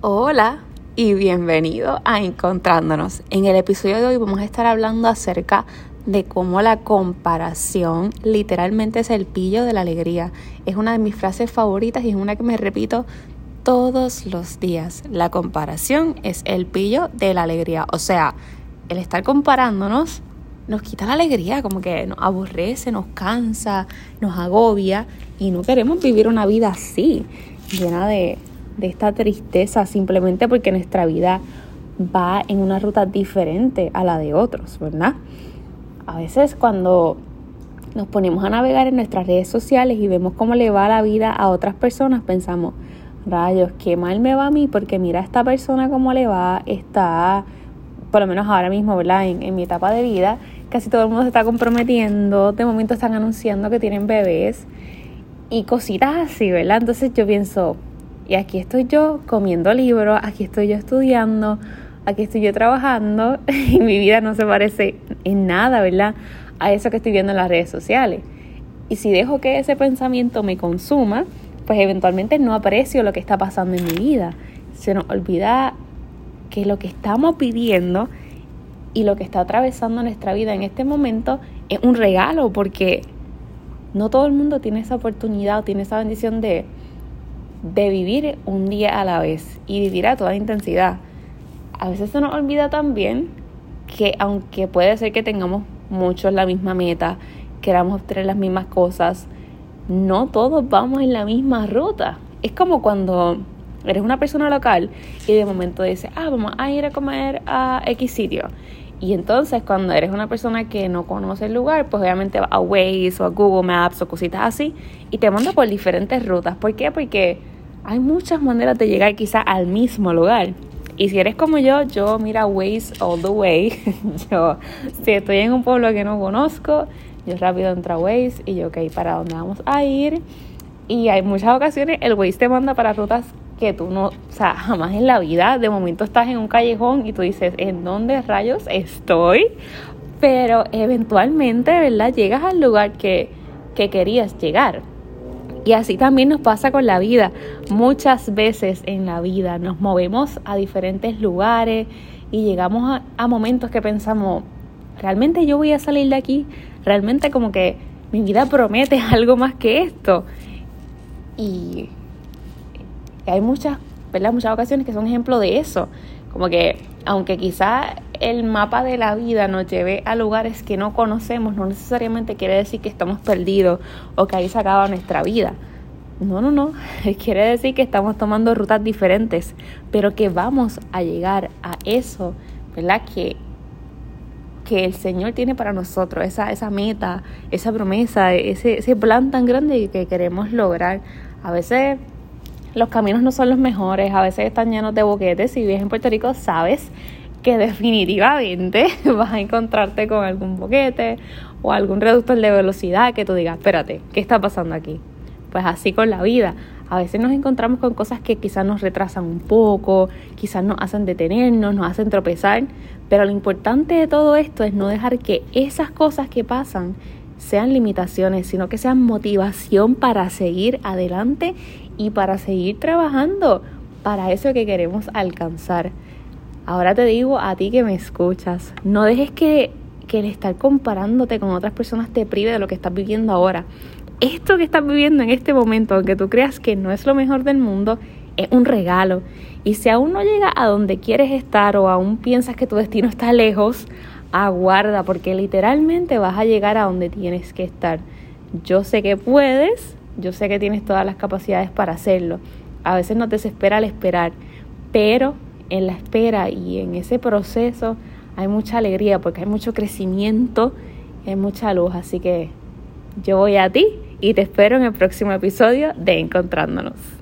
Hola y bienvenido a Encontrándonos. En el episodio de hoy vamos a estar hablando acerca de cómo la comparación literalmente es el pillo de la alegría. Es una de mis frases favoritas y es una que me repito todos los días. La comparación es el pillo de la alegría. O sea, el estar comparándonos nos quita la alegría, como que nos aborrece, nos cansa, nos agobia y no queremos vivir una vida así, llena de de esta tristeza simplemente porque nuestra vida va en una ruta diferente a la de otros, ¿verdad? A veces cuando nos ponemos a navegar en nuestras redes sociales y vemos cómo le va la vida a otras personas, pensamos, rayos, qué mal me va a mí porque mira a esta persona cómo le va, está, por lo menos ahora mismo, ¿verdad? En, en mi etapa de vida, casi todo el mundo se está comprometiendo, de momento están anunciando que tienen bebés y cositas así, ¿verdad? Entonces yo pienso, y aquí estoy yo comiendo libros, aquí estoy yo estudiando, aquí estoy yo trabajando y mi vida no se parece en nada, ¿verdad? A eso que estoy viendo en las redes sociales. Y si dejo que ese pensamiento me consuma, pues eventualmente no aprecio lo que está pasando en mi vida. Se nos olvida que lo que estamos viviendo y lo que está atravesando nuestra vida en este momento es un regalo porque no todo el mundo tiene esa oportunidad o tiene esa bendición de de vivir un día a la vez y vivir a toda intensidad. A veces se nos olvida también que aunque puede ser que tengamos muchos la misma meta, queramos obtener las mismas cosas, no todos vamos en la misma ruta. Es como cuando eres una persona local y de momento dices, ah, vamos a ir a comer a X sitio. Y entonces cuando eres una persona que no conoce el lugar, pues obviamente va a Waze o a Google Maps o cositas así y te manda por diferentes rutas. ¿Por qué? Porque hay muchas maneras de llegar quizá al mismo lugar. Y si eres como yo, yo mira Waze all the way. yo, si estoy en un pueblo que no conozco, yo rápido entro a Waze y yo, ok, ¿para dónde vamos a ir? Y hay muchas ocasiones el Waze te manda para rutas que tú no, o sea, jamás en la vida, de momento estás en un callejón y tú dices, ¿en dónde rayos estoy? Pero eventualmente, ¿verdad? Llegas al lugar que, que querías llegar. Y así también nos pasa con la vida. Muchas veces en la vida nos movemos a diferentes lugares y llegamos a, momentos que pensamos, ¿realmente yo voy a salir de aquí? ¿Realmente como que mi vida promete algo más que esto? Y hay muchas, ¿verdad? Muchas ocasiones que son ejemplo de eso. Como que aunque quizá el mapa de la vida nos lleve a lugares que no conocemos, no necesariamente quiere decir que estamos perdidos o que ahí se acaba nuestra vida. No, no, no. Quiere decir que estamos tomando rutas diferentes, pero que vamos a llegar a eso, ¿verdad? Que, que el Señor tiene para nosotros, esa, esa meta, esa promesa, ese, ese plan tan grande que queremos lograr. A veces los caminos no son los mejores, a veces están llenos de boquetes. Si vives en Puerto Rico, sabes que definitivamente vas a encontrarte con algún boquete o algún reductor de velocidad que tú digas, espérate, ¿qué está pasando aquí? Pues así con la vida. A veces nos encontramos con cosas que quizás nos retrasan un poco, quizás nos hacen detenernos, nos hacen tropezar, pero lo importante de todo esto es no dejar que esas cosas que pasan sean limitaciones, sino que sean motivación para seguir adelante y para seguir trabajando para eso que queremos alcanzar. Ahora te digo a ti que me escuchas, no dejes que, que el estar comparándote con otras personas te prive de lo que estás viviendo ahora. Esto que estás viviendo en este momento, aunque tú creas que no es lo mejor del mundo, es un regalo. Y si aún no llega a donde quieres estar o aún piensas que tu destino está lejos, aguarda porque literalmente vas a llegar a donde tienes que estar. Yo sé que puedes, yo sé que tienes todas las capacidades para hacerlo. A veces nos desespera al esperar, pero en la espera y en ese proceso hay mucha alegría porque hay mucho crecimiento, hay mucha luz. Así que yo voy a ti y te espero en el próximo episodio de Encontrándonos.